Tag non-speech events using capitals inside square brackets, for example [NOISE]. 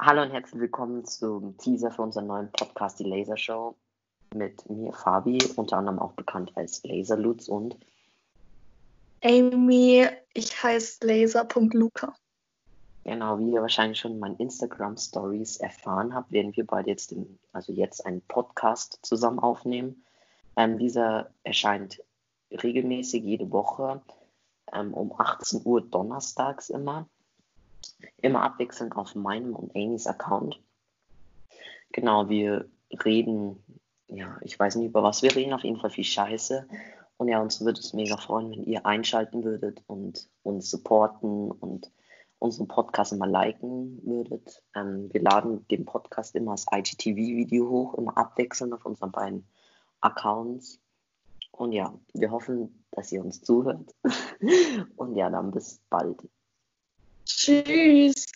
Hallo und herzlich willkommen zum Teaser für unseren neuen Podcast, die Laser Show. Mit mir, Fabi, unter anderem auch bekannt als Laserlutz und Amy, ich heiße laser.luca. Genau, wie ihr wahrscheinlich schon in meinen Instagram Stories erfahren habt, werden wir beide jetzt, den, also jetzt einen Podcast zusammen aufnehmen. Ähm, dieser erscheint regelmäßig jede Woche ähm, um 18 Uhr donnerstags immer. Immer abwechselnd auf meinem und Amy's Account. Genau, wir reden, ja, ich weiß nicht über was wir reden, auf jeden Fall viel Scheiße. Und ja, uns würde es mega freuen, wenn ihr einschalten würdet und uns supporten und unseren Podcast immer liken würdet. Ähm, wir laden den Podcast immer als IGTV-Video hoch, immer abwechselnd auf unseren beiden Accounts. Und ja, wir hoffen, dass ihr uns zuhört. [LAUGHS] Und ja, dann bis bald. Tschüss.